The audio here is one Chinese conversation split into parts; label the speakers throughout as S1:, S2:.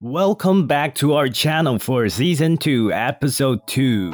S1: Welcome back to our channel for season 2, episode 2.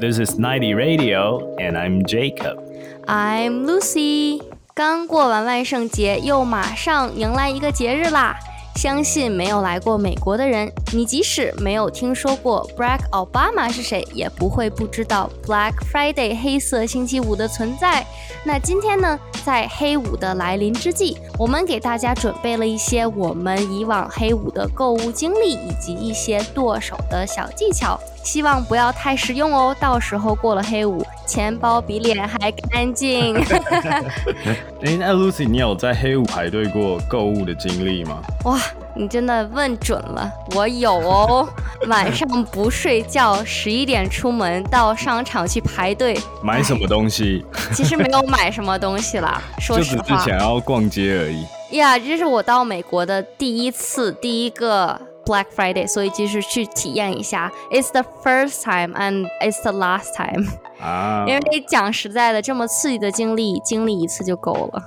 S1: This is 90 Radio, and I'm Jacob.
S2: I'm Lucy。刚过完万圣节，又马上迎来一个节日啦！ 相信没有来过美国的人，你即使没有听说过 Barack Obama 是谁，也不会不知道 Black Friday 黑色星期五的存在。那今天呢，在黑五的来临之际，我们给大家准备了一些我们以往黑五的购物经历，以及一些剁手的小技巧，希望不要太实用哦。到时候过了黑五，钱包比脸还干净。
S1: 哎，那 Lucy，你有在黑五排队过购物的经历吗？
S2: 哇，你真的问准了，我有哦。晚上不睡觉，十一点出门到商场去排队
S1: 买什么东西？
S2: 其实没有买什么东西啦，说实
S1: 话，就只是想要逛街而已。
S2: 呀，这是我到美国的第一次，第一个。Black Friday，所以就是去体验一下。It's the first time and it's the last time。啊，因为讲实在的，这么刺激的经历，经历一次就够了。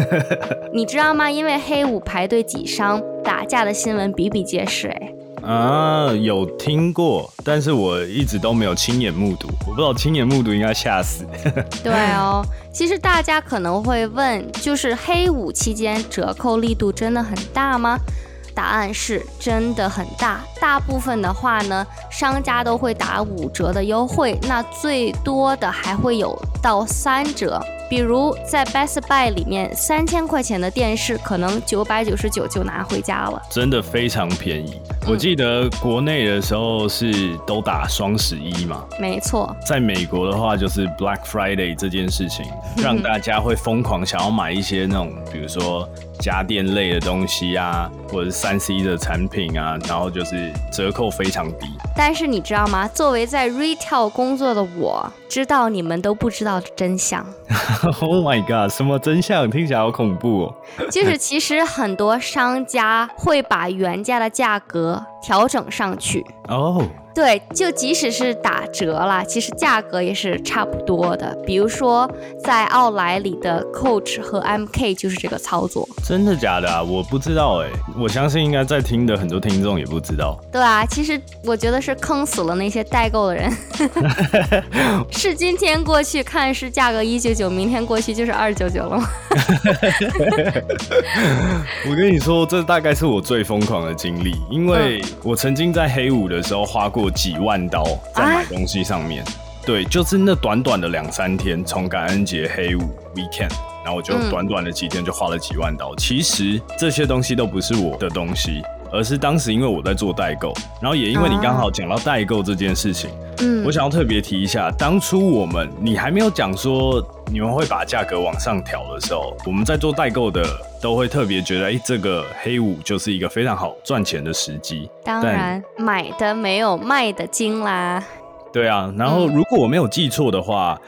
S2: 你知道吗？因为黑五排队挤伤、打架的新闻比比皆是。哎，
S1: 啊，有听过，但是我一直都没有亲眼目睹。我不知道亲眼目睹应该吓死。
S2: 对哦，其实大家可能会问，就是黑五期间折扣力度真的很大吗？答案是真的很大，大部分的话呢，商家都会打五折的优惠，那最多的还会有到三折。比如在 Best Buy 里面，三千块钱的电视可能九百九十九就拿回家了，
S1: 真的非常便宜。我记得国内的时候是都打双十一嘛，
S2: 没错。
S1: 在美国的话，就是 Black Friday 这件事情，让大家会疯狂想要买一些那种，比如说家电类的东西啊，或者是三 C 的产品啊，然后就是折扣非常低。
S2: 但是你知道吗？作为在 retail 工作的我，知道你们都不知道的真相。
S1: Oh my god！什么真相？听起来好恐怖哦。
S2: 就是其实很多商家会把原价的价格调整上去。哦。对，就即使是打折了，其实价格也是差不多的。比如说，在奥莱里的 Coach 和 MK 就是这个操作。
S1: 真的假的啊？我不知道哎，我相信应该在听的很多听众也不知道。
S2: 对啊，其实我觉得是坑死了那些代购的人。是今天过去看是价格一九九，明天过去就是二九九了吗？
S1: 我跟你说，这大概是我最疯狂的经历，因为我曾经在黑五的时候花过。几万刀在买东西上面，对，就是那短短的两三天，从感恩节黑五 weekend，然后我就短短的几天就花了几万刀。其实这些东西都不是我的东西，而是当时因为我在做代购，然后也因为你刚好讲到代购这件事情，嗯，我想要特别提一下，当初我们你还没有讲说你们会把价格往上调的时候，我们在做代购的。都会特别觉得，哎，这个黑五就是一个非常好赚钱的时机。
S2: 当然，买的没有卖的精啦。
S1: 对啊，然后如果我没有记错的话，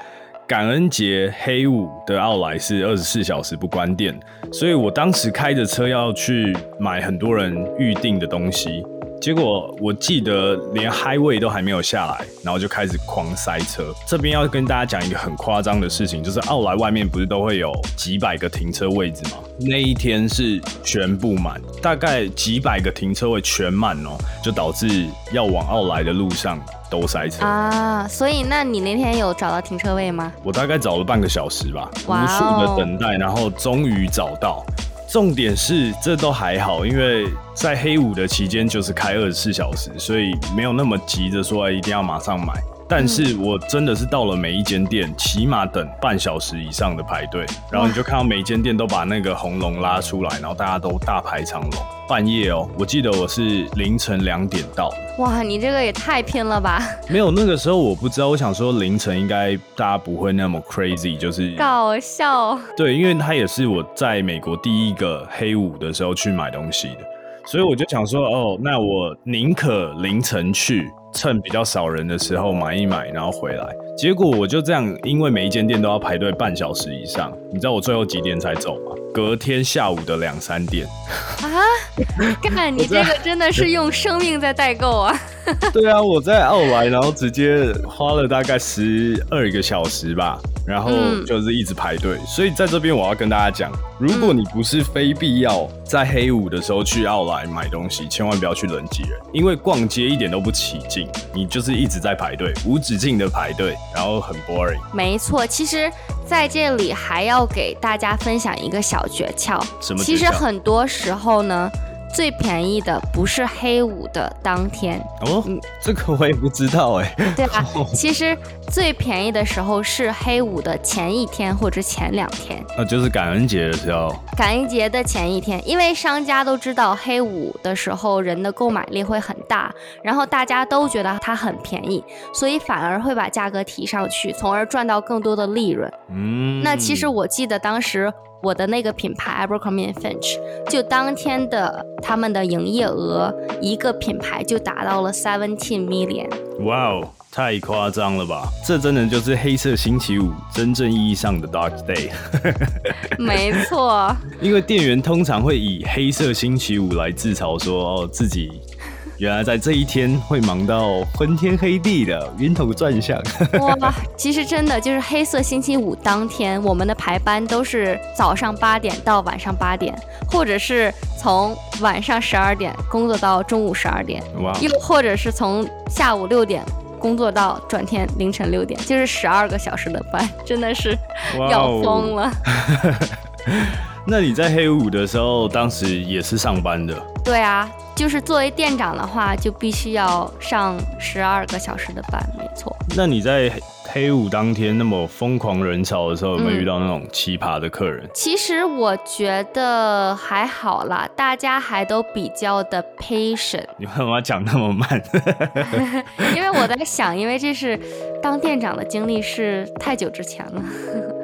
S1: 感恩节黑五的奥莱是二十四小时不关店，所以我当时开着车要去买很多人预定的东西。结果我记得连 Highway 都还没有下来，然后就开始狂塞车。这边要跟大家讲一个很夸张的事情，就是奥莱外面不是都会有几百个停车位置吗？那一天是全部满，大概几百个停车位全满哦，就导致要往奥莱的路上都塞车
S2: 啊。所以，那你那天有找到停车位吗？
S1: 我大概找了半个小时吧，无数的等待，然后终于找到。重点是这都还好，因为在黑五的期间就是开二十四小时，所以没有那么急着说一定要马上买。但是我真的是到了每一间店，起码等半小时以上的排队，然后你就看到每一间店都把那个红龙拉出来，然后大家都大排长龙。半夜哦，我记得我是凌晨两点到。
S2: 哇，你这个也太拼了吧！
S1: 没有那个时候我不知道，我想说凌晨应该大家不会那么 crazy，就是
S2: 搞笑。
S1: 对，因为它也是我在美国第一个黑五的时候去买东西的，所以我就想说，哦，那我宁可凌晨去。趁比较少人的时候买一买，然后回来。结果我就这样，因为每一间店都要排队半小时以上。你知道我最后几点才走吗？隔天下午的两三点。啊！
S2: 干你这个真的是用生命在代购啊！
S1: 对啊，我在奥莱，然后直接花了大概十二个小时吧。然后就是一直排队。所以在这边我要跟大家讲，如果你不是非必要在黑五的时候去奥莱买东西，千万不要去人挤人，因为逛街一点都不起劲，你就是一直在排队，无止境的排队，然后很 boring。
S2: 没错，其实在这里还要给大家分享一个小诀窍。
S1: 什么？
S2: 其实很多时候呢。最便宜的不是黑五的当天
S1: 哦，这个我也不知道哎。
S2: 对啊，其实最便宜的时候是黑五的前一天或者前两天。
S1: 那就是感恩节的时候。
S2: 感恩节的前一天，因为商家都知道黑五的时候人的购买力会很大，然后大家都觉得它很便宜，所以反而会把价格提上去，从而赚到更多的利润。嗯，那其实我记得当时。我的那个品牌 Abercrombie Finch，就当天的他们的营业额，一个品牌就达到了 seventeen million。
S1: 哇哦，太夸张了吧！这真的就是黑色星期五真正意义上的 Dark Day。
S2: 没错，
S1: 因为店员通常会以黑色星期五来自嘲，说哦自己。原来在这一天会忙到昏天黑地的，晕头转向。
S2: 哇，其实真的就是黑色星期五当天，我们的排班都是早上八点到晚上八点，或者是从晚上十二点工作到中午十二点，哇，又或者是从下午六点工作到转天凌晨六点，就是十二个小时的班，真的是要疯了。
S1: 那你在黑五的时候，当时也是上班的？
S2: 对啊。就是作为店长的话，就必须要上十二个小时的班，没错。
S1: 那你在黑五当天那么疯狂人潮的时候，有没有遇到那种奇葩的客人？
S2: 其实我觉得还好啦，大家还都比较的 patient。
S1: 你为什么要讲那么慢？
S2: 因为我在想，因为这是当店长的经历是太久之前了。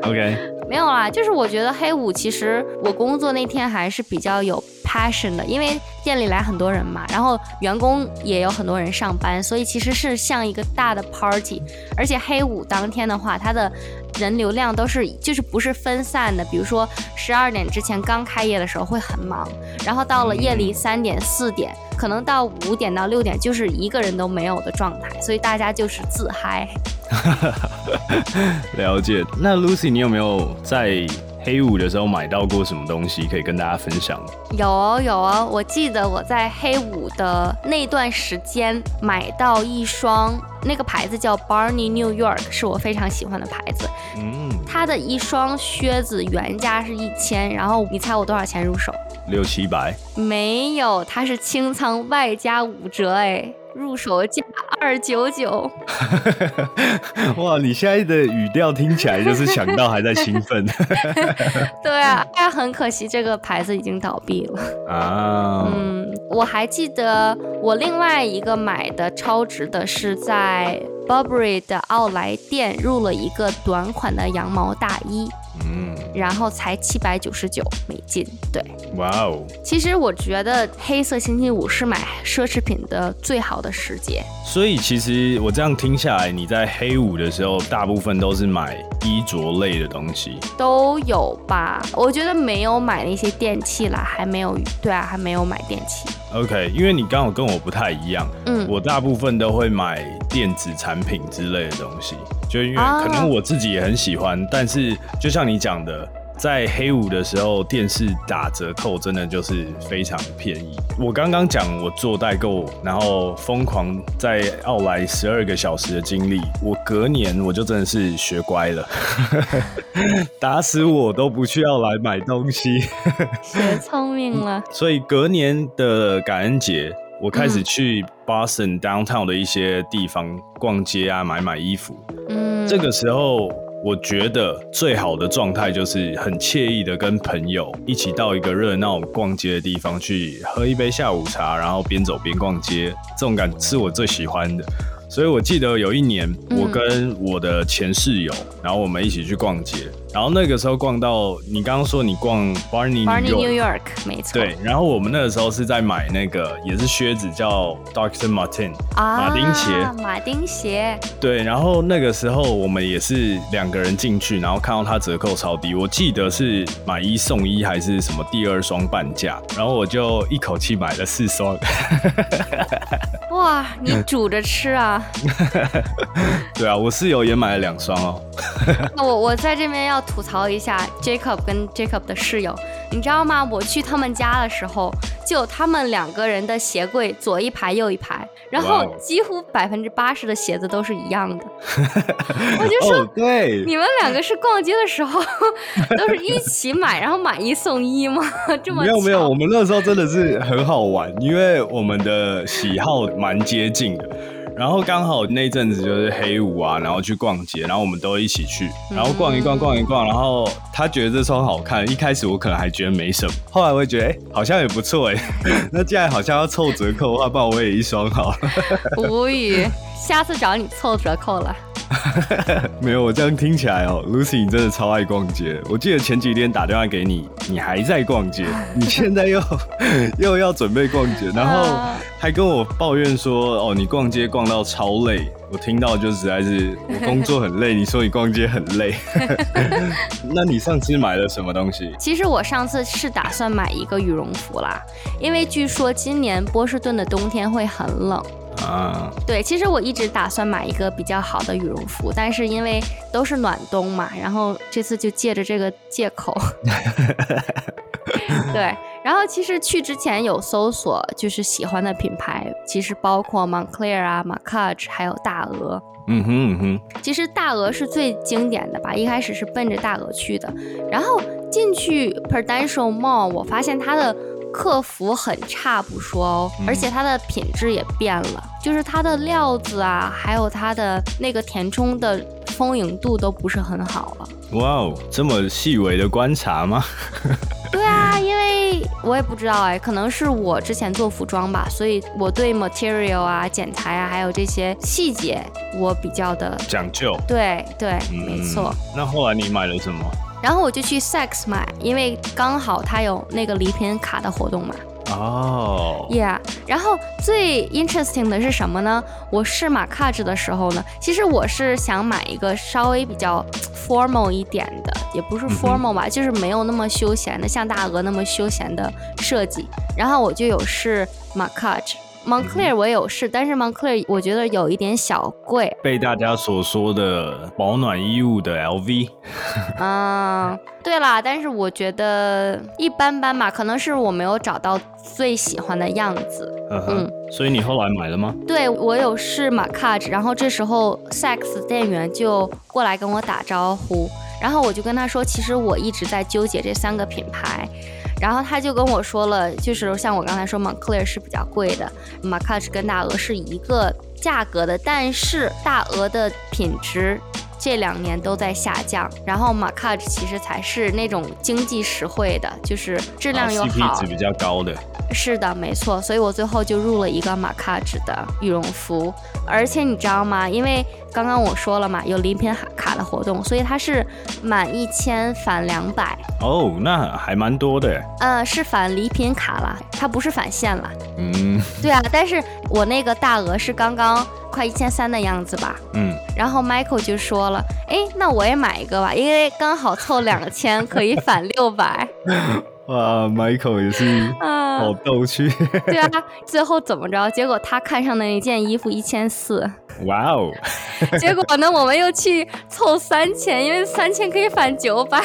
S1: OK，
S2: 没有啦，就是我觉得黑五其实我工作那天还是比较有 passion 的，因为店里来很多人嘛，然后员工也有很多人上班，所以其实是像一个大的 party。而且黑五当天的话，它的人流量都是就是不是分散的，比如说十二点之前刚开业的时候会很忙，然后到了夜里三点四点，可能到五点到六点就是一个人都没有的状态，所以大家就是自嗨。
S1: 了解。那 Lucy，你有没有在黑五的时候买到过什么东西可以跟大家分享？
S2: 有哦有哦，我记得我在黑五的那段时间买到一双，那个牌子叫 Barney New York，是我非常喜欢的牌子。嗯，它的一双靴子原价是一千，然后你猜我多少钱入手？
S1: 六七百？
S2: 没有，它是清仓外加五折，哎。入手价二九九，
S1: 哇！你现在的语调听起来就是想到还在兴奋。
S2: 对啊，但很可惜这个牌子已经倒闭了啊。嗯，我还记得我另外一个买的超值的是在 Burberry 的奥莱店入了一个短款的羊毛大衣。嗯，然后才七百九十九美金，对，哇哦！其实我觉得黑色星期五是买奢侈品的最好的时节。
S1: 所以其实我这样听下来，你在黑五的时候，大部分都是买衣着类的东西，
S2: 都有吧？我觉得没有买那些电器啦，还没有，对啊，还没有买电器。
S1: OK，因为你刚好跟我不太一样，嗯，我大部分都会买电子产品之类的东西。就因为可能我自己也很喜欢，但是就像你讲的，在黑五的时候，电视打折扣真的就是非常便宜。我刚刚讲我做代购，然后疯狂在奥莱十二个小时的经历，我隔年我就真的是学乖了，打死我都不去奥莱买东西，
S2: 学聪明了。
S1: 所以隔年的感恩节。我开始去 Boston downtown 的一些地方逛街啊，买买衣服。嗯，这个时候我觉得最好的状态就是很惬意的跟朋友一起到一个热闹逛街的地方去喝一杯下午茶，然后边走边逛街，这种感是我最喜欢的。所以我记得有一年，我跟我的前室友，然后我们一起去逛街。然后那个时候逛到你刚刚说你逛 Barney
S2: New York，没错。
S1: 对，然后我们那个时候是在买那个也是靴子，叫 Dr. Martin 马丁鞋。
S2: 马丁鞋。
S1: 对，然后那个时候我们也是两个人进去，然后看到它折扣超低，我记得是买一送一还是什么第二双半价，然后我就一口气买了四双。
S2: 哇，你煮着吃啊？
S1: 对啊，我室友也买了两双哦。
S2: 那我我在这边要吐槽一下 Jacob 跟 Jacob 的室友，你知道吗？我去他们家的时候，就他们两个人的鞋柜左一排右一排，然后几乎百分之八十的鞋子都是一样的。我就说，
S1: 对，
S2: 你们两个是逛街的时候 都是一起买，然后买一送一吗？这么
S1: 没有没有，我们那时候真的是很好玩，因为我们的喜好蛮接近的。然后刚好那阵子就是黑五啊，然后去逛街，然后我们都一起去，然后逛一逛逛一逛，然后他觉得这双好看，一开始我可能还觉得没什么，后来我会觉得哎，好像也不错哎，那既然好像要凑折扣的话，不然我也一双好了。
S2: 无语，下次找你凑折扣了。
S1: 没有，我这样听起来哦，Lucy 你真的超爱逛街。我记得前几天打电话给你，你还在逛街，你现在又 又要准备逛街，然后还跟我抱怨说，哦，你逛街逛到超累。我听到就实在是我工作很累，你说你逛街很累。那你上次买了什么东西？
S2: 其实我上次是打算买一个羽绒服啦，因为据说今年波士顿的冬天会很冷。啊，对，其实我一直打算买一个比较好的羽绒服，但是因为都是暖冬嘛，然后这次就借着这个借口。对，然后其实去之前有搜索，就是喜欢的品牌，其实包括 Moncler 啊、m a c a g e 还有大鹅。嗯哼嗯哼，其实大鹅是最经典的吧，一开始是奔着大鹅去的，然后进去 Prudential Mall，我发现它的。客服很差不说哦，而且它的品质也变了，就是它的料子啊，还有它的那个填充的丰盈度都不是很好了。哇
S1: 哦，这么细微的观察吗？
S2: 对啊，因为我也不知道哎，可能是我之前做服装吧，所以我对 material 啊、剪裁啊，还有这些细节，我比较的
S1: 讲究。
S2: 对对，没错。
S1: 那后来你买了什么？
S2: 然后我就去 Sex 买，因为刚好它有那个礼品卡的活动嘛。哦，Yeah。然后最 interesting 的是什么呢？我试马卡纸的时候呢，其实我是想买一个稍微比较 formal 一点的，也不是 formal 吧，就是没有那么休闲的，像大鹅那么休闲的设计。然后我就有试马卡纸。Moncler 我有试，但是 Moncler 我觉得有一点小贵，
S1: 被大家所说的保暖衣物的 LV。
S2: 嗯，对啦，但是我觉得一般般吧，可能是我没有找到最喜欢的样子。
S1: 嗯，所以你后来买了吗？
S2: 对，我有试 m a c a g e 然后这时候 Sex 店员就过来跟我打招呼，然后我就跟他说，其实我一直在纠结这三个品牌。然后他就跟我说了，就是像我刚才说，Moncler 是比较贵的 m a c a g e 跟大鹅是一个价格的，但是大鹅的品质这两年都在下降，然后 m a c a e 其实才是那种经济实惠的，就是质量又好，
S1: 值比较高的。
S2: 是的，没错，所以我最后就入了一个马卡纸的羽绒服，而且你知道吗？因为刚刚我说了嘛，有礼品卡的活动，所以它是满一千返两百。
S1: 哦，那还蛮多的。
S2: 呃，是返礼品卡了，它不是返现了。嗯，对啊，但是我那个大额是刚刚快一千三的样子吧。嗯，然后 Michael 就说了，哎，那我也买一个吧，因为刚好凑两千可以返六百。
S1: 哇，Michael 也是好逗趣。
S2: 对啊，最后怎么着？结果他看上的那件衣服一千四。哇哦！结果呢，我们又去凑三千，因为三千可以返九百。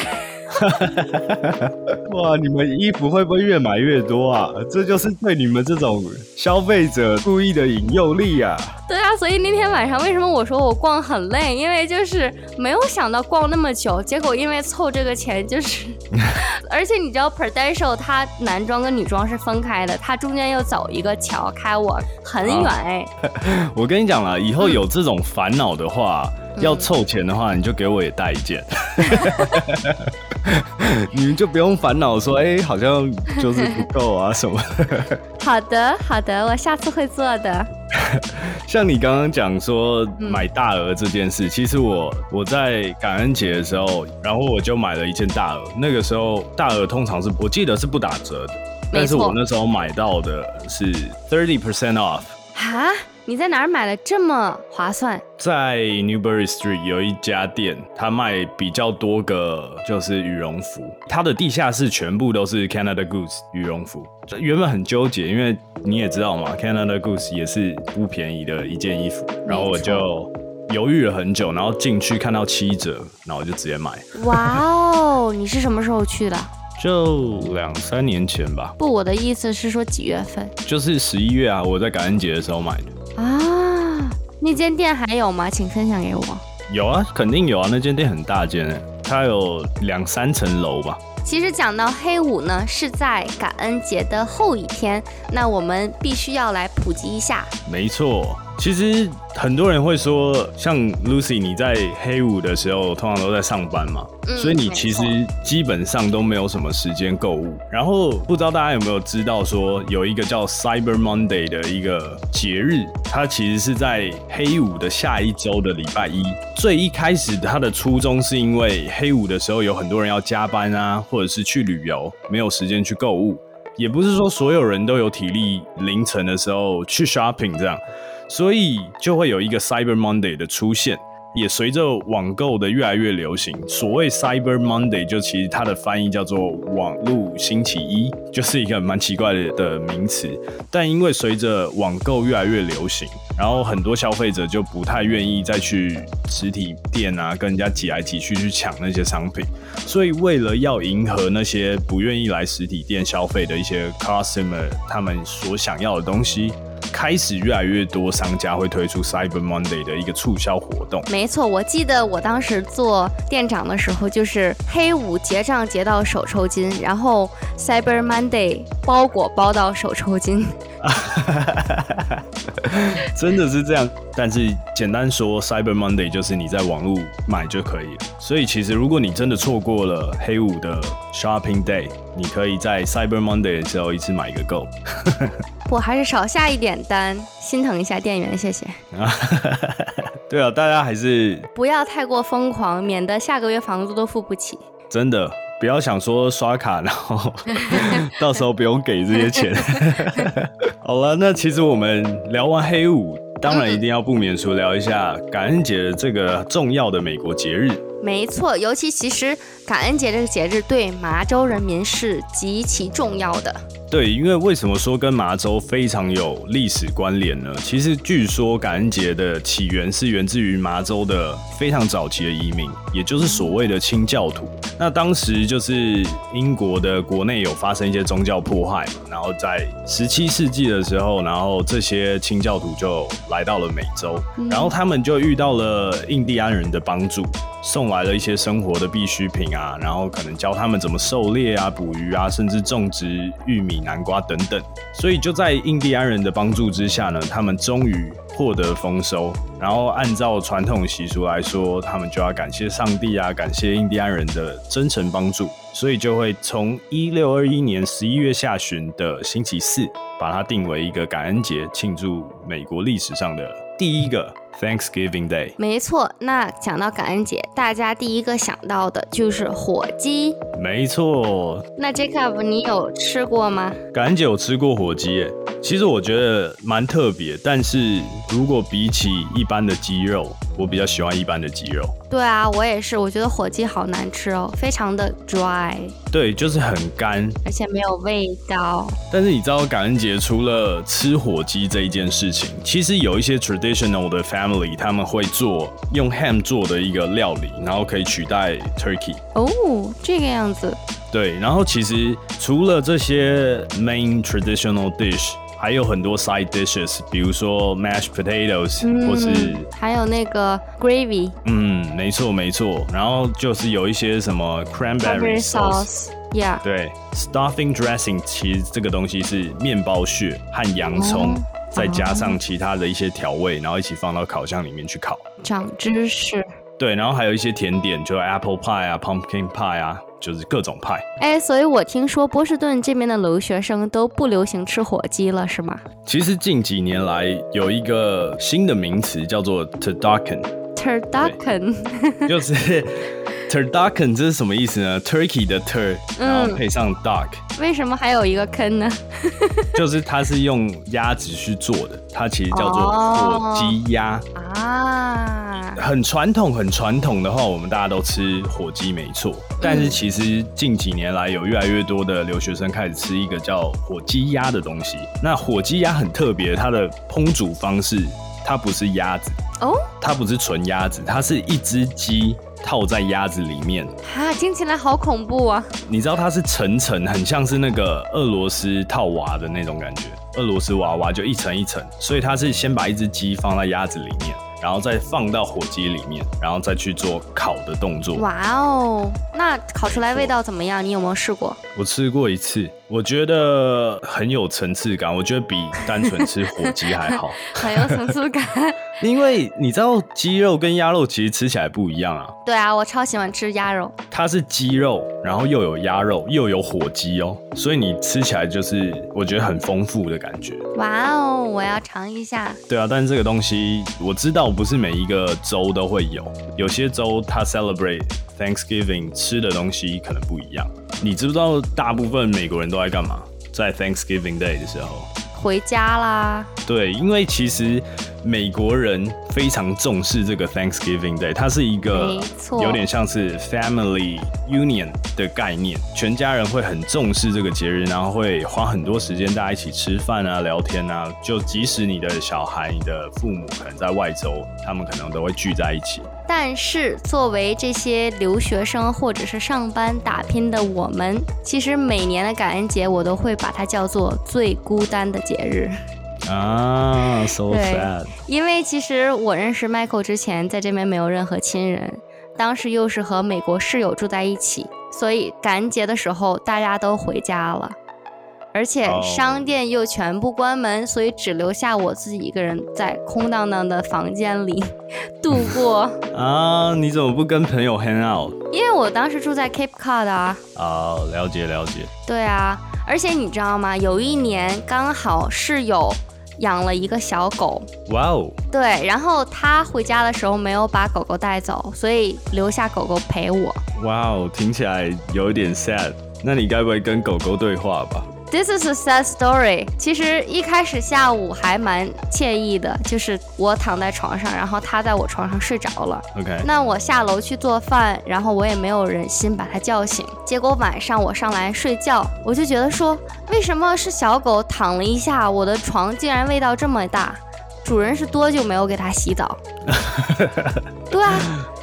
S1: 哇，你们衣服会不会越买越多啊？这就是对你们这种消费者故意的引诱力啊！
S2: 对啊，所以那天晚上为什么我说我逛很累？因为就是没有想到逛那么久，结果因为凑这个钱就是，而且你知道呆兽他男装跟女装是分开的，他中间又走一个桥开我很远哎。
S1: 我跟你讲了，以后有这种烦恼的话。要凑钱的话，你就给我也带一件，你们就不用烦恼说，哎，好像就是不够啊什么。
S2: 好的，好的，我下次会做的。
S1: 像你刚刚讲说买大鹅这件事，其实我我在感恩节的时候，然后我就买了一件大鹅。那个时候大鹅通常是我记得是不打折的，但是我那时候买到的是 thirty percent off。
S2: 哈？你在哪儿买了这么划算？
S1: 在 Newbury Street 有一家店，它卖比较多个就是羽绒服，它的地下室全部都是 Canada Goose 羽绒服。原本很纠结，因为你也知道嘛，Canada Goose 也是不便宜的一件衣服，然后我就犹豫了很久，然后进去看到七折，然后我就直接买。
S2: 哇哦，你是什么时候去的？
S1: 就两三年前吧。
S2: 不，我的意思是说几月份？
S1: 就是十一月啊，我在感恩节的时候买的。
S2: 啊，那间店还有吗？请分享给我。
S1: 有啊，肯定有啊，那间店很大间，它有两三层楼吧。
S2: 其实讲到黑五呢，是在感恩节的后一天，那我们必须要来普及一下。
S1: 没错。其实很多人会说，像 Lucy，你在黑五的时候通常都在上班嘛，所以你其实基本上都没有什么时间购物。然后不知道大家有没有知道，说有一个叫 Cyber Monday 的一个节日，它其实是在黑五的下一周的礼拜一。最一开始它的初衷是因为黑五的时候有很多人要加班啊，或者是去旅游，没有时间去购物。也不是说所有人都有体力凌晨的时候去 shopping 这样。所以就会有一个 Cyber Monday 的出现，也随着网购的越来越流行。所谓 Cyber Monday，就其实它的翻译叫做网络星期一，就是一个蛮奇怪的的名词。但因为随着网购越来越流行，然后很多消费者就不太愿意再去实体店啊，跟人家挤来挤去去抢那些商品。所以为了要迎合那些不愿意来实体店消费的一些 customer，他们所想要的东西。开始越来越多商家会推出 Cyber Monday 的一个促销活动。
S2: 没错，我记得我当时做店长的时候，就是黑五结账结到手抽筋，然后 Cyber Monday 包裹包到手抽筋。
S1: 真的是这样，但是简单说，Cyber Monday 就是你在网络买就可以了。所以其实如果你真的错过了黑五的 Shopping Day，你可以在 Cyber Monday 的时候一次买一个够。
S2: 我还是少下一点单，心疼一下店员，谢谢。
S1: 对啊，大家还是
S2: 不要太过疯狂，免得下个月房租都付不起。
S1: 真的，不要想说刷卡，然后到时候不用给这些钱。好了，那其实我们聊完黑五，当然一定要不免除聊一下感恩节这个重要的美国节日。
S2: 没错，尤其其实感恩节这个节日对麻州人民是极其重要的。
S1: 对，因为为什么说跟麻州非常有历史关联呢？其实据说感恩节的起源是源自于麻州的非常早期的移民，也就是所谓的清教徒。那当时就是英国的国内有发生一些宗教迫害嘛，然后在十七世纪的时候，然后这些清教徒就来到了美洲，然后他们就遇到了印第安人的帮助。送来了一些生活的必需品啊，然后可能教他们怎么狩猎啊、捕鱼啊，甚至种植玉米、南瓜等等。所以就在印第安人的帮助之下呢，他们终于获得丰收。然后按照传统习俗来说，他们就要感谢上帝啊，感谢印第安人的真诚帮助。所以就会从一六二一年十一月下旬的星期四，把它定为一个感恩节，庆祝美国历史上的第一个。Thanksgiving Day，
S2: 没错。那讲到感恩节，大家第一个想到的就是火鸡。
S1: 没错。
S2: 那 Jacob，你有吃过吗？
S1: 感恩节有吃过火鸡，其实我觉得蛮特别。但是如果比起一般的鸡肉，我比较喜欢一般的鸡肉。
S2: 对啊，我也是。我觉得火鸡好难吃哦，非常的 dry。
S1: 对，就是很干，
S2: 而且没有味道。
S1: 但是你知道感恩节除了吃火鸡这一件事情，其实有一些 traditional 的 family 他们会做用 ham 做的一个料理，然后可以取代 turkey。
S2: 哦，这个样子。
S1: 对，然后其实除了这些 main traditional dish。还有很多 side dishes，比如说 mashed potatoes，或是
S2: 还有那个 gravy。
S1: 嗯，没错没错。然后就是有一些什么 cranberry
S2: sauce，yeah。
S1: 对，stuffing dressing，其实这个东西是面包屑和洋葱，再加上其他的一些调味，然后一起放到烤箱里面去烤。
S2: 长知识。
S1: 对，然后还有一些甜点，就 apple pie 啊，pumpkin pie 啊。就是各种派，
S2: 哎，所以我听说波士顿这边的留学生都不流行吃火鸡了，是吗？
S1: 其实近几年来有一个新的名词叫做 turducken。
S2: turducken，
S1: 就是 turducken，这是什么意思呢？Turkey 的 tur，然后配上 duck，
S2: 为什么还有一个坑呢？
S1: 就是它是用鸭子去做的，它其实叫做火鸡鸭啊。很传统，很传统的话，我们大家都吃火鸡没错。但是其实近几年来，有越来越多的留学生开始吃一个叫火鸡鸭的东西。那火鸡鸭很特别，它的烹煮方式，它不是鸭子哦，它不是纯鸭子，它是一只鸡。套在鸭子里面，
S2: 啊，听起来好恐怖啊！
S1: 你知道它是层层，很像是那个俄罗斯套娃的那种感觉，俄罗斯娃娃就一层一层，所以它是先把一只鸡放在鸭子里面。然后再放到火鸡里面，然后再去做烤的动作。
S2: 哇哦，那烤出来味道怎么样？你有没有试过？
S1: 我吃过一次，我觉得很有层次感。我觉得比单纯吃火鸡还好，
S2: 很有层次感。
S1: 因为你知道鸡肉跟鸭肉其实吃起来不一样啊。
S2: 对啊，我超喜欢吃鸭肉。
S1: 它是鸡肉，然后又有鸭肉，又有火鸡哦，所以你吃起来就是我觉得很丰富的感觉。
S2: 哇哦，我要尝一下。
S1: 对啊，但是这个东西我知道。不是每一个州都会有，有些州它 celebrate Thanksgiving 吃的东西可能不一样。你知不知道大部分美国人都在干嘛？在 Thanksgiving Day 的时候。
S2: 回家啦！
S1: 对，因为其实美国人非常重视这个 Thanksgiving Day，它是一个有点像是 family union 的概念，全家人会很重视这个节日，然后会花很多时间大家一起吃饭啊、聊天啊。就即使你的小孩、你的父母可能在外州，他们可能都会聚在一起。
S2: 但是，作为这些留学生或者是上班打拼的我们，其实每年的感恩节我都会把它叫做最孤单的节日
S1: 啊，so sad。
S2: 因为其实我认识 Michael 之前，在这边没有任何亲人，当时又是和美国室友住在一起，所以感恩节的时候大家都回家了。而且商店又全部关门，所以只留下我自己一个人在空荡荡的房间里度过。
S1: 啊，你怎么不跟朋友 hang out？
S2: 因为我当时住在 Cape Cod 啊。
S1: 哦，了解了解。
S2: 对啊，而且你知道吗？有一年刚好室友养了一个小狗。哇哦。对，然后他回家的时候没有把狗狗带走，所以留下狗狗陪我。
S1: 哇哦，听起来有一点 sad。那你该不会跟狗狗对话吧
S2: ？This is a sad story。其实一开始下午还蛮惬意的，就是我躺在床上，然后他在我床上睡着了。
S1: OK。
S2: 那我下楼去做饭，然后我也没有忍心把他叫醒。结果晚上我上来睡觉，我就觉得说，为什么是小狗躺了一下，我的床竟然味道这么大？主人是多久没有给它洗澡？对啊。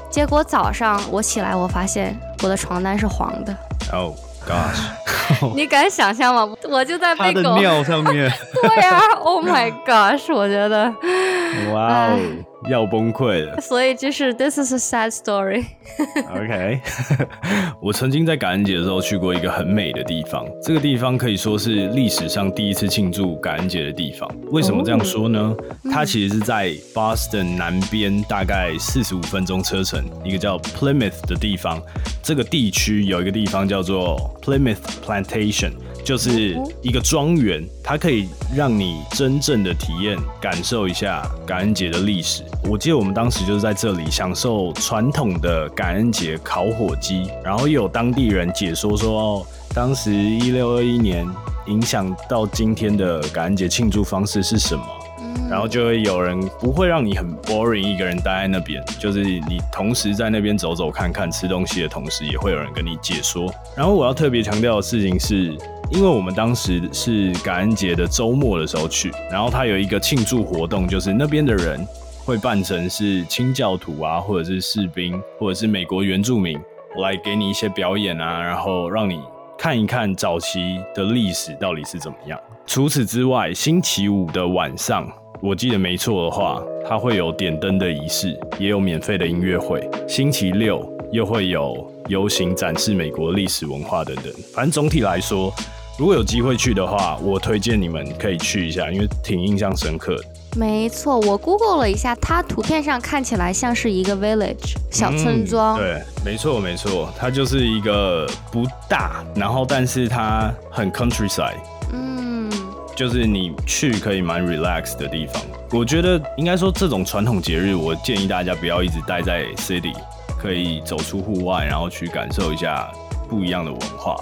S2: 结果早上我起来，我发现我的床单是黄的。
S1: Oh gosh。
S2: 你敢想象吗？我就在被狗
S1: 尿上面。
S2: 对啊，Oh my gosh！我觉得，
S1: 哇哦，要崩溃了。
S2: 所以就是 This is a sad story。
S1: OK，我曾经在感恩节的时候去过一个很美的地方，这个地方可以说是历史上第一次庆祝感恩节的地方。为什么这样说呢？它其实是在 Boston 南边大概四十五分钟车程，一个叫 Plymouth 的地方。这个地区有一个地方叫做 Plymouth Plantation，就是一个庄园，它可以让你真正的体验、感受一下感恩节的历史。我记得我们当时就是在这里享受传统的感恩节烤火鸡，然后又有当地人解说说，哦，当时一六二一年影响到今天的感恩节庆祝方式是什么。然后就会有人不会让你很 boring，一个人待在那边，就是你同时在那边走走看看吃东西的同时，也会有人跟你解说。然后我要特别强调的事情是，因为我们当时是感恩节的周末的时候去，然后他有一个庆祝活动，就是那边的人会扮成是清教徒啊，或者是士兵，或者是美国原住民来给你一些表演啊，然后让你看一看早期的历史到底是怎么样。除此之外，星期五的晚上。我记得没错的话，它会有点灯的仪式，也有免费的音乐会。星期六又会有游行展示美国历史文化等等。反正总体来说，如果有机会去的话，我推荐你们可以去一下，因为挺印象深刻的。
S2: 没错，我 Google 了一下，它图片上看起来像是一个 village 小村庄。
S1: 对，没错没错，它就是一个不大，然后但是它很 countryside。嗯就是你去可以蛮 relax 的地方。我觉得应该说这种传统节日，我建议大家不要一直待在 city，可以走出户外，然后去感受一下不一样的文化。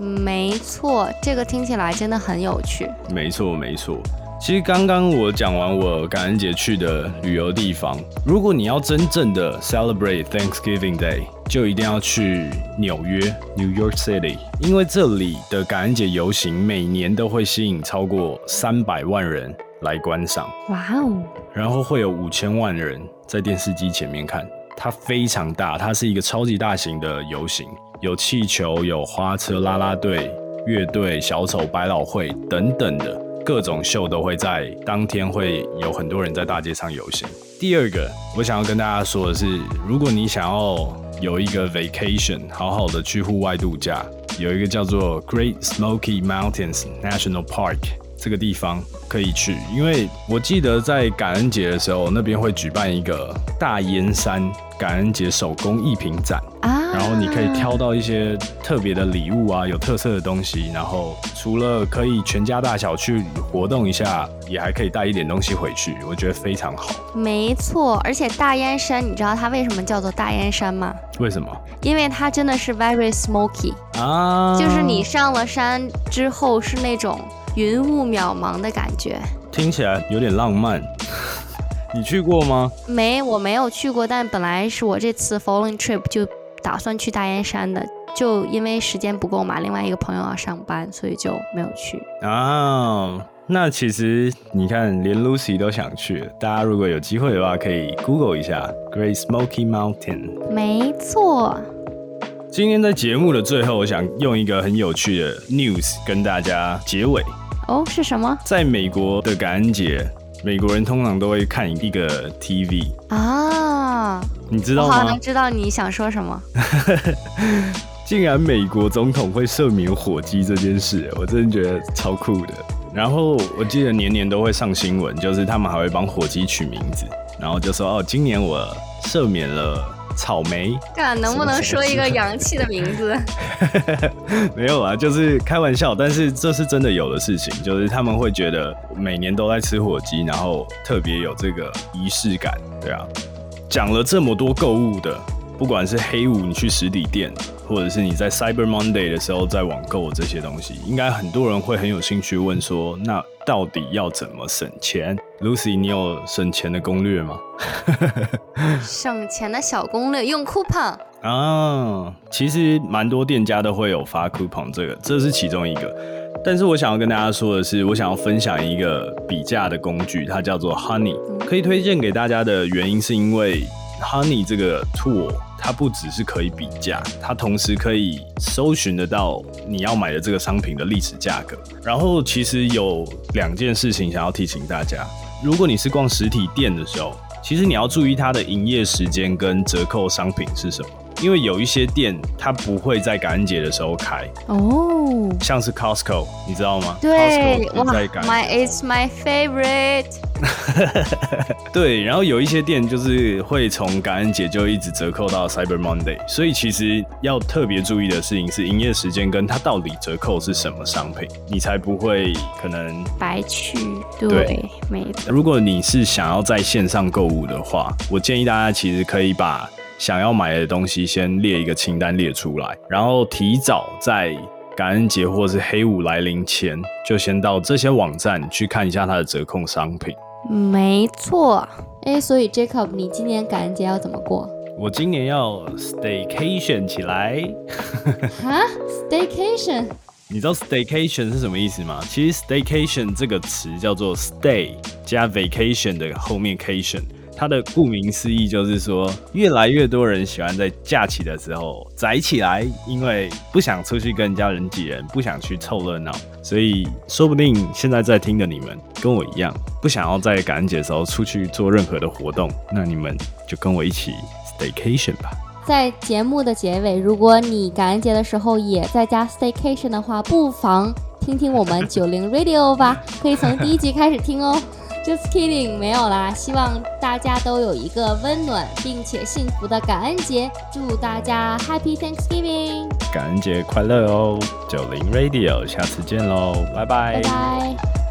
S2: 没错，这个听起来真的很有趣。
S1: 没错，没错。其实刚刚我讲完我感恩节去的旅游地方，如果你要真正的 celebrate Thanksgiving Day，就一定要去纽约 New York City，因为这里的感恩节游行每年都会吸引超过三百万人来观赏。哇哦！然后会有五千万人在电视机前面看，它非常大，它是一个超级大型的游行，有气球、有花车、啦啦队、乐队、小丑、百老汇等等的。各种秀都会在当天会有很多人在大街上游行。第二个，我想要跟大家说的是，如果你想要有一个 vacation，好好的去户外度假，有一个叫做 Great Smoky Mountains National Park 这个地方可以去，因为我记得在感恩节的时候，那边会举办一个大烟山感恩节手工艺品展啊。然后你可以挑到一些特别的礼物啊，有特色的东西。然后除了可以全家大小去活动一下，也还可以带一点东西回去，我觉得非常好。
S2: 没错，而且大燕山，你知道它为什么叫做大燕山吗？
S1: 为什么？
S2: 因为它真的是 very smoky 啊，就是你上了山之后是那种云雾渺茫的感觉，
S1: 听起来有点浪漫。你去过吗？
S2: 没，我没有去过，但本来是我这次 following trip 就。打算去大雁山的，就因为时间不够嘛，另外一个朋友要上班，所以就没有去
S1: 啊。那其实你看，连 Lucy 都想去，大家如果有机会的话，可以 Google 一下 Great Smoky Mountain。
S2: 没错。
S1: 今天在节目的最后，我想用一个很有趣的 news 跟大家结尾。
S2: 哦，是什么？
S1: 在美国的感恩节，美国人通常都会看一个 TV 啊。你知道吗？
S2: 我好能知道你想说什么。
S1: 竟然美国总统会赦免火鸡这件事，我真的觉得超酷的。然后我记得年年都会上新闻，就是他们还会帮火鸡取名字，然后就说哦，今年我赦免了草莓。
S2: 看能不能说一个洋气的名字？
S1: 没有啊，就是开玩笑。但是这是真的有的事情，就是他们会觉得每年都在吃火鸡，然后特别有这个仪式感，对啊。讲了这么多购物的，不管是黑五你去实体店，或者是你在 Cyber Monday 的时候在网购这些东西，应该很多人会很有兴趣问说，那到底要怎么省钱？Lucy，你有省钱的攻略吗？
S2: 省钱的小攻略，用 coupon
S1: 啊，其实蛮多店家都会有发 coupon，这个这是其中一个。但是我想要跟大家说的是，我想要分享一个比价的工具，它叫做 Honey。可以推荐给大家的原因是因为 Honey 这个 tool，它不只是可以比价，它同时可以搜寻得到你要买的这个商品的历史价格。然后其实有两件事情想要提醒大家：如果你是逛实体店的时候，其实你要注意它的营业时间跟折扣商品是什么。因为有一些店，它不会在感恩节的时候开哦，像是 Costco，你知道吗？
S2: 对，哇，My is my favorite。
S1: 对，然后有一些店就是会从感恩节就一直折扣到 Cyber Monday，所以其实要特别注意的事情是营业时间跟它到底折扣是什么商品，你才不会可能
S2: 白去。对，没错。
S1: 如果你是想要在线上购物的话，我建议大家其实可以把。想要买的东西，先列一个清单列出来，然后提早在感恩节或是黑五来临前，就先到这些网站去看一下它的折扣商品。
S2: 没错，哎，所以 Jacob，你今年感恩节要怎么过？
S1: 我今年要 staycation 起来。
S2: 哈？staycation？
S1: 你知道 staycation 是什么意思吗？其实 staycation 这个词叫做 stay 加 vacation 的后面 cation。它的顾名思义就是说，越来越多人喜欢在假期的时候宅起来，因为不想出去跟人家人挤人，不想去凑热闹，所以说不定现在在听的你们跟我一样，不想要在感恩节的时候出去做任何的活动，那你们就跟我一起 staycation 吧。
S2: 在节目的结尾，如果你感恩节的时候也在家 staycation 的话，不妨听听我们九零 radio 吧，可以从第一集开始听哦。Just kidding，没有啦。希望大家都有一个温暖并且幸福的感恩节，祝大家 Happy Thanksgiving，
S1: 感恩节快乐哦！九零 Radio，下次见喽，拜拜。
S2: 拜拜。